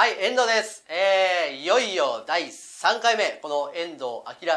はい、遠藤です。えー、いよいよ第3回目、この遠藤明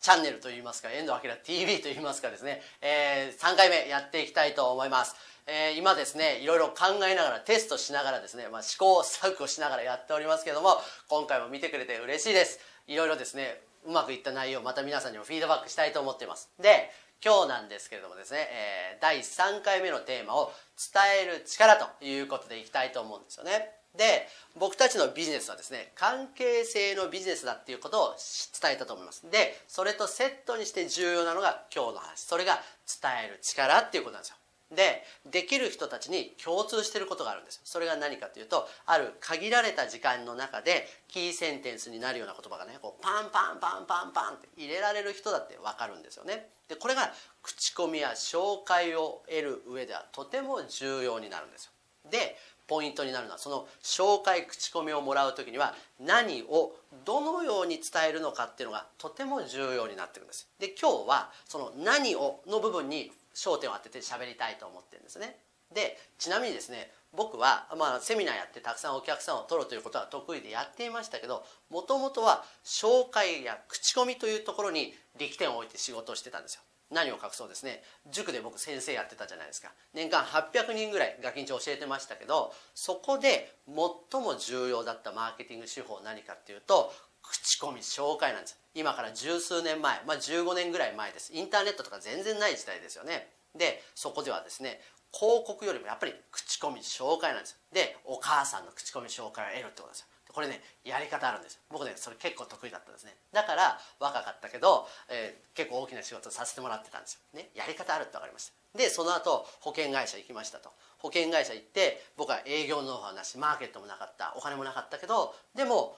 チャンネルといいますか、遠藤明 TV といいますかですね、えー、3回目やっていきたいと思います。えー、今ですね、いろいろ考えながら、テストしながらですね、まあ、試行錯誤しながらやっておりますけども、今回も見てくれて嬉しいです。いろいろですね、うまくいった内容、また皆さんにもフィードバックしたいと思っています。で、今日なんですけれどもですね、えー、第3回目のテーマを伝える力ということでいきたいと思うんですよね。で僕たちのビジネスはですね関係性のビジネスだっていうことを伝えたと思います。でそれとセットにして重要なのが今日の話。それが伝える力っていうことなんですよ。でできる人たちに共通していることがあるんですそれが何かというとある限られた時間の中でキーセンテンスになるような言葉がねこうパンパンパンパンパンって入れられる人だって分かるんですよね。でこれが口コミや紹介を得る上ではとても重要になるんですよ。でポイントになるのはその紹介口コミをもらう時には何をどのように伝えるのかっていうのがとても重要になってるんです。で今日はその「何を」の部分に焦点を当てて喋りたいと思ってるんですね。でちなみにですね僕は、まあ、セミナーやってたくさんお客さんを取るということは得意でやっていましたけどもともとは紹介や口コミというところに力点を置いて仕事をしてたんですよ。何を隠そうですね。塾で僕先生やってたじゃないですか。年間800人ぐらいガキンチョ教えてましたけどそこで最も重要だったマーケティング手法何かっていうと口コミ紹介なんです。今から十数年前、まあ、15年ぐらい前です。インターネットとか全然ない時代ですよね。でそこではですね広告よりもやっぱり口コミ紹介なんです。でお母さんの口コミ紹介を得るってことですよ。これねやり方あるんです。僕ねそれ結構得意だったんですね。だから若かったけど、えー、結構大きな仕事させてもらってたんですよ、ね、やり方あるって分かりました。でその後保険会社行きましたと。保険会社行って僕は営業ノウハウなしマーケットもなかったお金もなかったけどでも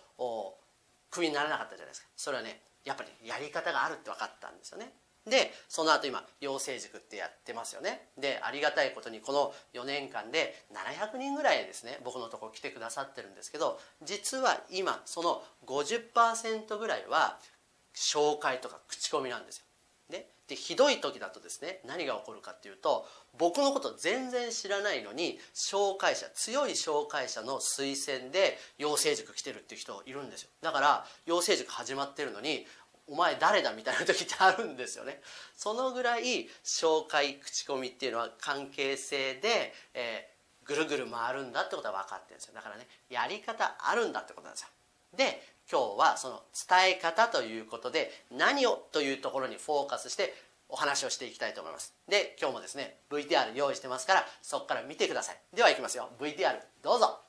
クビにならなかったじゃないですか。それはねやっぱりやり方があるって分かったんですよね。でその後今養成塾ってやってますよね。でありがたいことにこの4年間で700人ぐらいですね僕のとこ来てくださってるんですけど実は今その50%ぐらいは紹介とか口コミなんですよ。ででひどい時だとですね何が起こるかっていうと僕のこと全然知らないのに紹介者強い紹介者の推薦で養成塾来てるっていう人いるんですよ。だから養成塾始まってるのにお前誰だみたいな時ってあるんですよね。そのぐらい紹介口コミっていうのは関係性で、えー、ぐるぐる回るんだってことは分かってるんですよ。だからねやり方あるんだってことなんですよ。で今日はその伝え方ということで何をというところにフォーカスしてお話をしていきたいと思います。で今日もですね VTR 用意してますからそこから見てください。ではいきますよ。VTR どうぞ。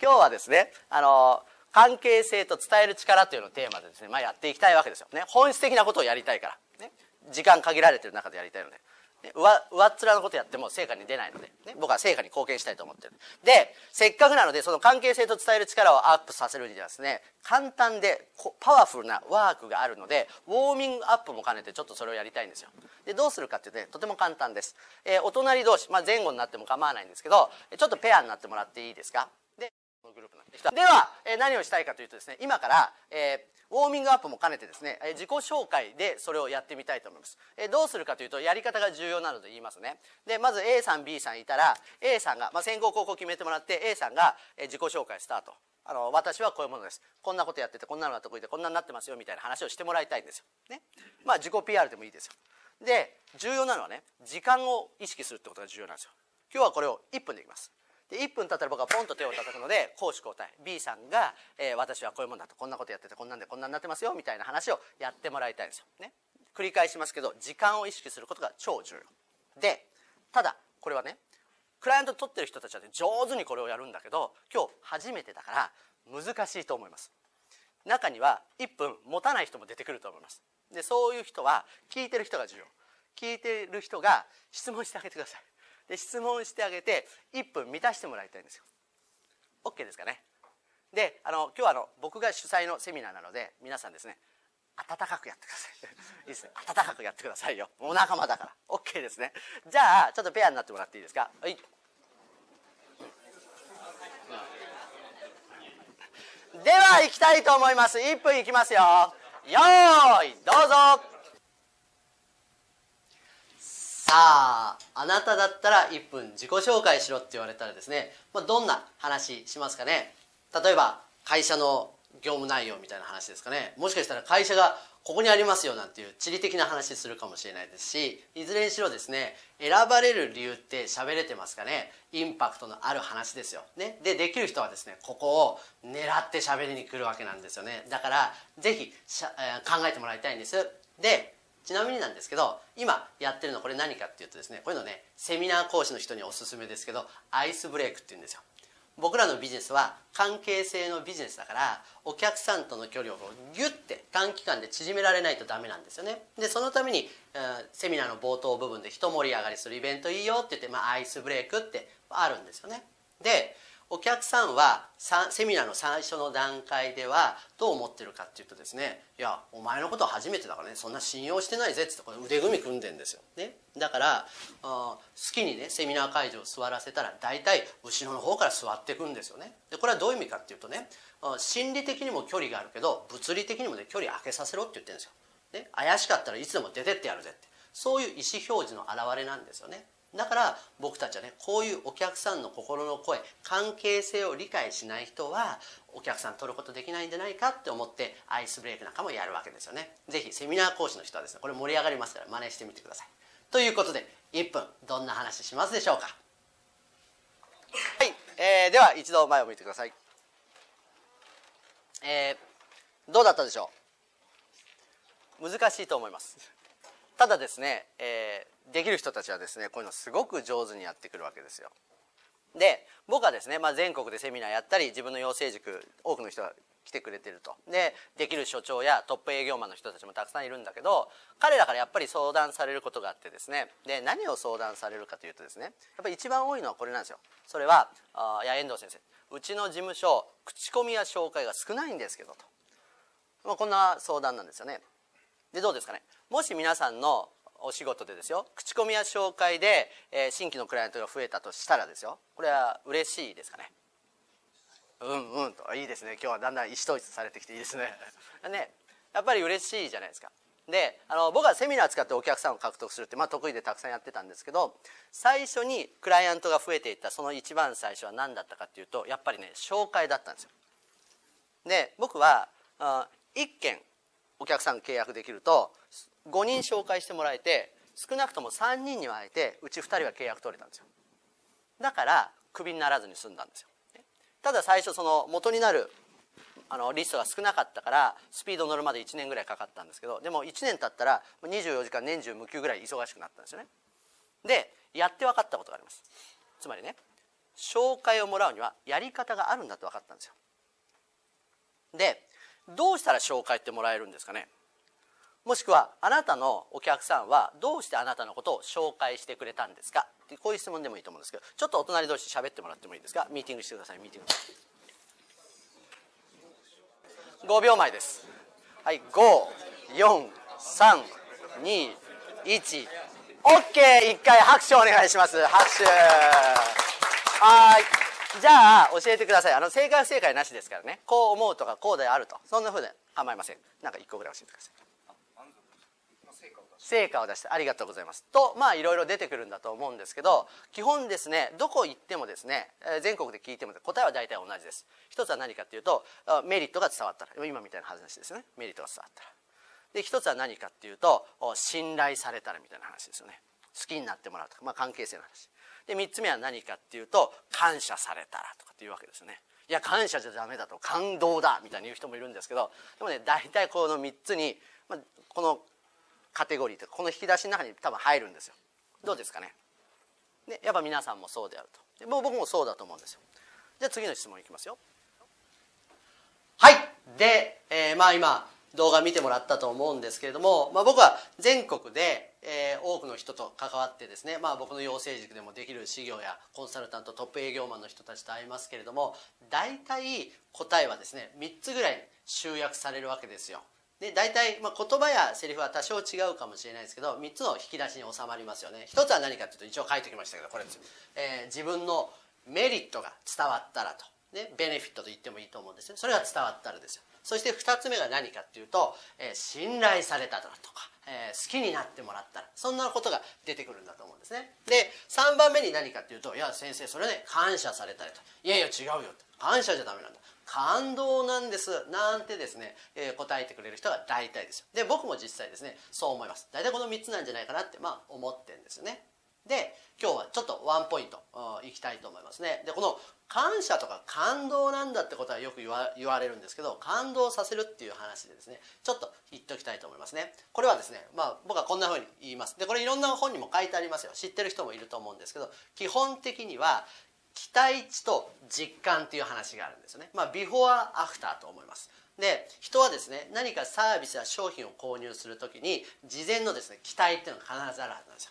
今日はですねあのー関係性と伝える力というのをテーマでですね、まあ、やっていきたいわけですよ。ね。本質的なことをやりたいから、ね、時間限られてる中でやりたいので、ね、上上っ面のことやっても成果に出ないので、ね、僕は成果に貢献したいと思ってる。でせっかくなのでその関係性と伝える力をアップさせるにはですね簡単でパワフルなワークがあるのでウォーミングアップも兼ねてちょっとそれをやりたいんですよ。でどうするかっていうと、ね、とても簡単です、えー、お隣同士、まあ、前後になっても構わないんですけどちょっとペアになってもらっていいですか？グループなんででは、え、何をしたいかというとですね今から、えー、ウォーミングアップも兼ねてですね、え、自己紹介でそれをやってみたいと思います、え、どうするかというとやり方が重要なので言いますね。でまず A さん B さんいたら A さんが、まあ、先行後攻決めてもらって A さんが、え、自己紹介スタート。あの私はこういうものです。こんなことやっててこんなのが得意でこんなになってますよみたいな話をしてもらいたいんですよ、ね、まあ自己 PR でもいいですよ。で重要なのはね時間を意識するってことが重要なんですよ。今日はこれを1分でいきます。で1分経ったら僕はポンと手を叩くので攻守交代。B さんが、えー、私はこういうもんだと。こんなことやっててこんなんでこんなんなってますよみたいな話をやってもらいたいんですよ。ね、繰り返しますけど時間を意識することが超重要。でただこれはねクライアント取ってる人たちは、ね、上手にこれをやるんだけど今日初めてだから難しいと思います。中には1分持たない人も出てくると思います。でそういう人は聞いてる人が重要。聞いてる人が質問してあげてください。で質問してあげて1分満たしてもらいたいんですよ。OK ですかね？であの今日はあの僕が主催のセミナーなので皆さんですね温かくやってください。いいですね。温かくやってくださいよ。お仲間だから。OK ですね。じゃあちょっとペアになってもらっていいですか？はい。では行きたいと思います。1分いきますよ。よーいどうぞ。さああなただったら1分自己紹介しろって言われたらですね、まあ、どんな話しますかね？例えば会社の業務内容みたいな話ですかね？もしかしたら会社がここにありますよなんていう地理的な話するかもしれないですしいずれにしろですね選ばれる理由って喋れてますかね？インパクトのある話ですよ、ね、でできる人はですねここを狙って喋りに来るわけなんですよね。だからぜひしゃ、えー、考えてもらいたいんです。でちなみになんですけど今やってるのこれ何かっていうとですねこういうのねセミナー講師の人におすすめですけどアイスブレイクっていうんですよ。僕らのビジネスは関係性のビジネスだからお客さんとの距離をギュッて短期間で縮められないとダメなんですよね。でそのために、えー、セミナーの冒頭部分で一盛り上がりするイベントいいよって言って、まあ、アイスブレイクってあるんですよね。でお客さんはセミナーの最初の段階ではどう思ってるかっていうとですね「いやお前のことは初めてだからねそんな信用してないぜ」っつってこれ腕組み組んでんですよ、ね、だからあ好きにねセミナー会場座らせたら大体後ろの方から座っていくんですよね。でこれはどういう意味かっていうとね心理的にも距離があるけど物理的にもね距離空けさせろって言ってるんですよ、ね、怪しかったらいつでも出てってやるぜって。そういう意思表示の表れなんですよね。だから僕たちはねこういうお客さんの心の声関係性を理解しない人はお客さん取ることできないんじゃないかって思ってアイスブレイクなんかもやるわけですよね。是非セミナー講師の人はですねこれ盛り上がりますから真似してみてください。ということで1分どんな話しますでしょうか。はい、えー、では一度前を向いてください。えー、どうだったでしょう？難しいと思います。ただですね、えー、できる人たちはですねこういうのすごく上手にやってくるわけですよ。で僕はですね、まあ、全国でセミナーやったり自分の養成塾多くの人が来てくれてると。でできる所長やトップ営業マンの人たちもたくさんいるんだけど彼らからやっぱり相談されることがあってですね。で何を相談されるかというとですねやっぱり一番多いのはこれなんですよ。それはあいや遠藤先生。うちの事務所口コミや紹介が少ないんですけどと、まあ、こんな相談なんですよね。でどうですかね。もし皆さんのお仕事でですよ。口コミや紹介で、えー、新規のクライアントが増えたとしたらですよ。これは嬉しいですかね。うんうんと。いいですね。今日はだんだん意思統一されてきていいですね。ね。やっぱり嬉しいじゃないですか。であの僕はセミナー使ってお客さんを獲得するって、まあ、得意でたくさんやってたんですけど最初にクライアントが増えていったその一番最初は何だったかっていうとやっぱりね紹介だったんですよ。で僕はあ1件お客さん契約できると5人紹介してもらえて少なくとも3人には会えてうち2人は契約取れたんですよ。だからクビにならずに済んだんですよ。ただ最初その元になるあのリストが少なかったからスピード乗るまで1年ぐらいかかったんですけどでも1年経ったら24時間年中無休ぐらい忙しくなったんですよね。でやって分かったことがあります。つまりね紹介をもらうにはやり方があるんだと分かったんですよ。でどうしたら紹介ってもらえるんですかね？もしくはあなたのお客さんはどうしてあなたのことを紹介してくれたんですか？ってこういう質問でもいいと思うんですけどちょっとお隣同士喋ってもらってもいいですか？ミーティングしてください。ミーティング。5秒前です。はい54321 OK 一。回拍手お願いします。拍手。はい。じゃあ教えてください。あの正解不正解なしですからね。こう思うとかこうであると。そんなふうで構いません。なんか1個ぐらい教えてください。成果を出して。ありがとうございます。とまあいろいろ出てくるんだと思うんですけど基本ですねどこ行ってもですね全国で聞いても答えは大体同じです。一つは何かっていうとメリットが伝わったら今みたいな話ですよね。メリットが伝わったら。で一つは何かっていうと信頼されたらみたいな話ですよね。好きになってもらうとか、まあ、関係性の話。で3つ目は何かっていうと感謝されたらとかっていうわけですよね。いや感謝じゃダメだと感動だみたいに言う人もいるんですけどでもね大体この3つに、まあ、このカテゴリーとこの引き出しの中に多分入るんですよ。どうですかね？でやっぱ皆さんもそうであると。でも僕もそうだと思うんですよ。じゃあ次の質問いきますよ。はい！で、えー、まあ今動画見てもらったと思うんですけれども、まあ、僕は全国で、えー、多くの人と関わってですね、まあ、僕の養成塾でもできる事業やコンサルタントトップ営業マンの人たちと会いますけれども大体答えはですね3つぐらい集約されるわけですよ。で大体、まあ、言葉やセリフは多少違うかもしれないですけど3つの引き出しに収まりますよね。1つは何かというと一応書いておきましたけどこれです、えー、自分のメリットが伝わったらと。ね、ベネフィットと言ってもいいと思うんですね。それが伝わったらですよ。そして2つ目が何かっていうと、えー、信頼されただとか、えー、好きになってもらったら。そんなことが出てくるんだと思うんですね。で3番目に何かっていうと「いや先生それね感謝されたりと」「いやいや違うよ」感謝じゃダメなんだ。感動なんです。なんてですね、えー、答えてくれる人が大体ですよ。で僕も実際ですねそう思います。大体この3つなんじゃないかなってまあ思ってるんですよね。で今日はちょっとワンポイントいきたいと思いますね。でこの感謝とか感動なんだってことはよく言わ言われるんですけど感動させるっていう話でですねちょっと言っておきたいと思いますね。これはですねまあ僕はこんな風に言います。でこれいろんな本にも書いてありますよ。知ってる人もいると思うんですけど基本的には期待値と実感っていう話があるんですよね。まあビフォーアフターと思います。で人はですね何かサービスや商品を購入する時に事前のですね期待っていうのが必ずあるはずなんですよ。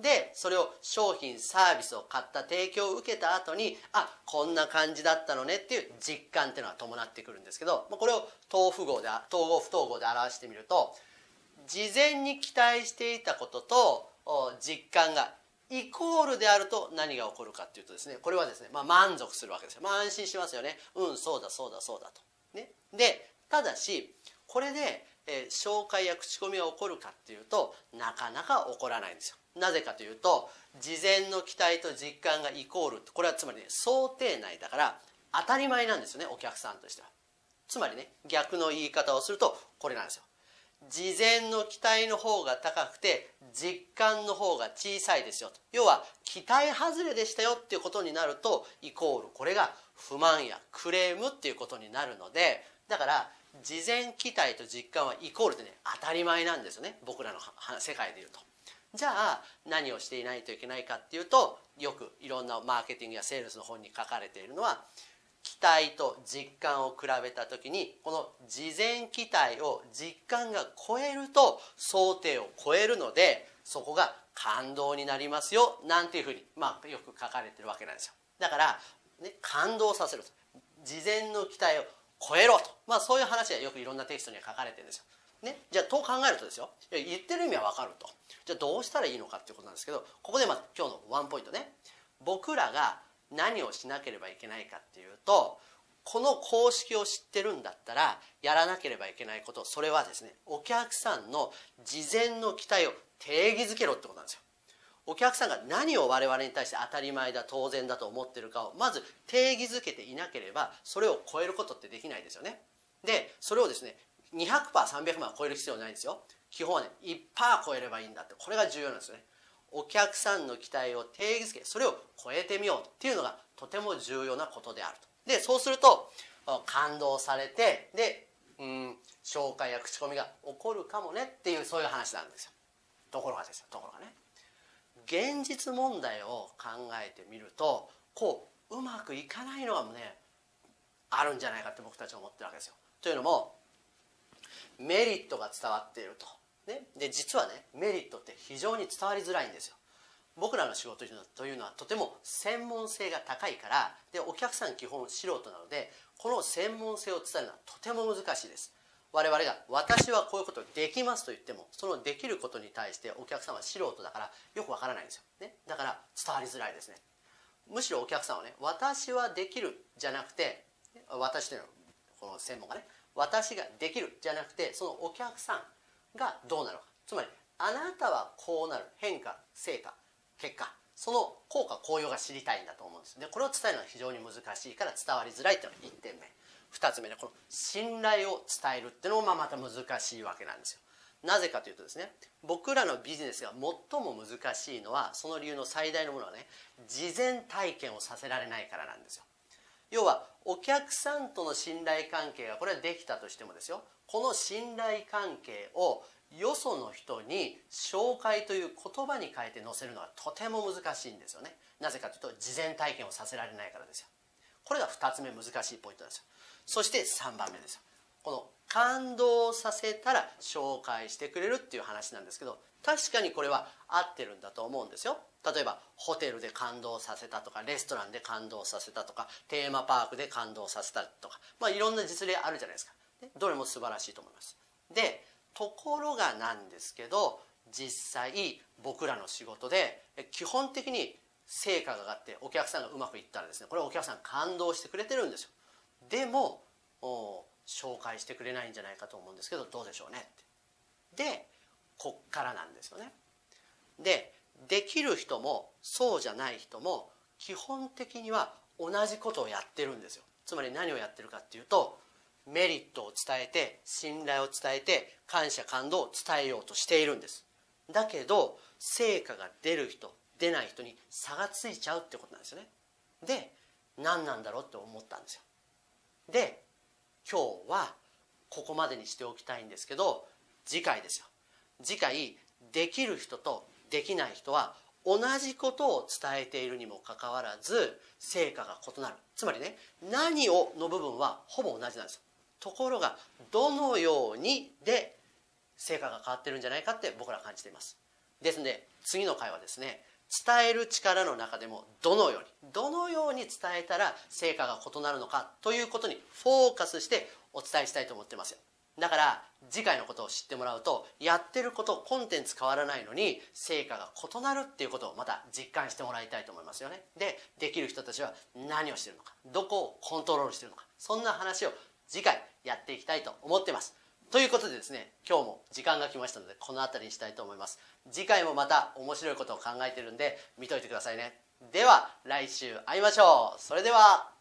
でそれを商品サービスを買った提供を受けた後にあこんな感じだったのねっていう実感っていうのが伴ってくるんですけどこれを統符号で統合不統合で表してみると事前に期待していたことと実感がイコールであると何が起こるかっていうとですねこれはですね、まあ、満足するわけですよ、まあ、安心しますよね。うんそうだそうだそうだと。ね、でただしこれで、えー、紹介や口コミが起こるかっていうとなかなか起こらないんですよ。なぜかというと事前の期待と実感がイコールこれはつまりね想定内だから当たり前なんですよねお客さんとしては。つまりね逆の言い方をするとこれなんですよ。事前の期待の方が高くて実感の方が小さいですよと要は期待外れでしたよっていうことになるとイコールこれが不満やクレームっていうことになるのでだから事前期待と実感はイコールでね当たり前なんですよね僕らの世界でいうと。じゃあ何をしていないといけないかっていうとよくいろんなマーケティングやセールスの本に書かれているのは期待と実感を比べた時にこの事前期待を実感が超えると想定を超えるのでそこが感動になりますよなんていうふうに、まあ、よく書かれてるわけなんですよ。だから、ね、感動させると。事前の期待を超えろと、まあ、そういう話はよくいろんなテキストには書かれてるんですよ。ね、じゃあと考えるとですよ。言ってる意味は分かると。じゃあどうしたらいいのかっていうことなんですけどここでまず今日のワンポイントね。僕らが何をしなければいけないかっていうとこの公式を知ってるんだったらやらなければいけないことそれはですねお客さんの事前の期待を定義づけろってことなんですよ。お客さんが何を我々に対して当たり前だ当然だと思ってるかをまず定義づけていなければそれを超えることってできないですよね。でそれをですね 200%300 万超える必要ないんですよ。基本はね1%超えればいいんだってこれが重要なんですよね。お客さんの期待を定義づけそれを超えてみようっていうのがとても重要なことであると。でそうすると感動されてでうん紹介や口コミが起こるかもねっていうそういう話なんですよ。ところがですよところがね。現実問題を考えてみるとこううまくいかないのがねあるんじゃないかって僕たちは思ってるわけですよ。というのもメリットが伝わっていると、ね、で実はねメリットって非常に伝わりづらいんですよ。僕らの仕事というのはとても専門性が高いからでお客さん基本素人なのでこの専門性を伝えるのはとても難しいです。我々が「私はこういうことできます」と言ってもそのできることに対してお客さんは素人だからよくわからないんですよ、ね、だから伝わりづらいですね。むしろお客さんはね「私はできる」じゃなくて私というのはこの専門がね私ができるじゃなくてそのお客さんがどうなるか。つまりあなたはこうなる。変化成果結果。その効果効用が知りたいんだと思うんです。でこれを伝えるのは非常に難しいから伝わりづらいっていうのが1点目。2つ目ねこの信頼を伝えるっていうのもまた難しいわけなんですよ。なぜかというとですね僕らのビジネスが最も難しいのはその理由の最大のものはね事前体験をさせられないからなんですよ。要はお客さんとの信頼関係がこれはできたとしてもですよ。この信頼関係をよその人に紹介という言葉に変えて載せるのはとても難しいんですよね。なぜかというと事前体験をさせられないからですよ。これが2つ目難しいポイントですよ。そして3番目ですよ。この感動させたら紹介してくれるっていう話なんですけど確かにこれは合ってるんだと思うんですよ。例えばホテルで感動させたとかレストランで感動させたとかテーマパークで感動させたとかまあいろんな実例あるじゃないですか。どれも素晴らしいと思います。でところがなんですけど実際僕らの仕事で基本的に成果が上がってお客さんがうまくいったらですねこれはお客さん感動してくれてるんですよ。でも紹介してくれないんじゃないかと思うんですけどどうでしょうねって。でこっからなんですよね。でできる人もそうじゃない人も基本的には同じことをやってるんですよ。つまり何をやってるかっていうとメリットを伝えて信頼を伝えて感謝感動を伝えようとしているんです。だけど成果が出る人出ない人に差がついちゃうってことなんですよね。で何なんだろうって思ったんですよ。で今日はここまでにしておきたいんですけど次回ですよ。次回できる人とできない人は同じことを伝えているにもかかわらず成果が異なる。つまりね何をの部分はほぼ同じなんですよ。ところがどのようにで成果が変わってるんじゃないかって僕ら感じています。ですので次の回はですね伝える力の中でもどのようにどのように伝えたら成果が異なるのかということにフォーカスしてお伝えしたいと思ってますよ。だから次回のことを知ってもらうとやってることコンテンツ変わらないのに成果が異なるっていうことをまた実感してもらいたいと思いますよね。でできる人たちは何をしてるのかどこをコントロールしてるのかそんな話を次回やっていきたいと思ってます。ということでですね今日も時間が来ましたのでこの辺りにしたいと思います。次回もまた面白いことを考えてるんで見といてくださいね。では来週会いましょう。それでは。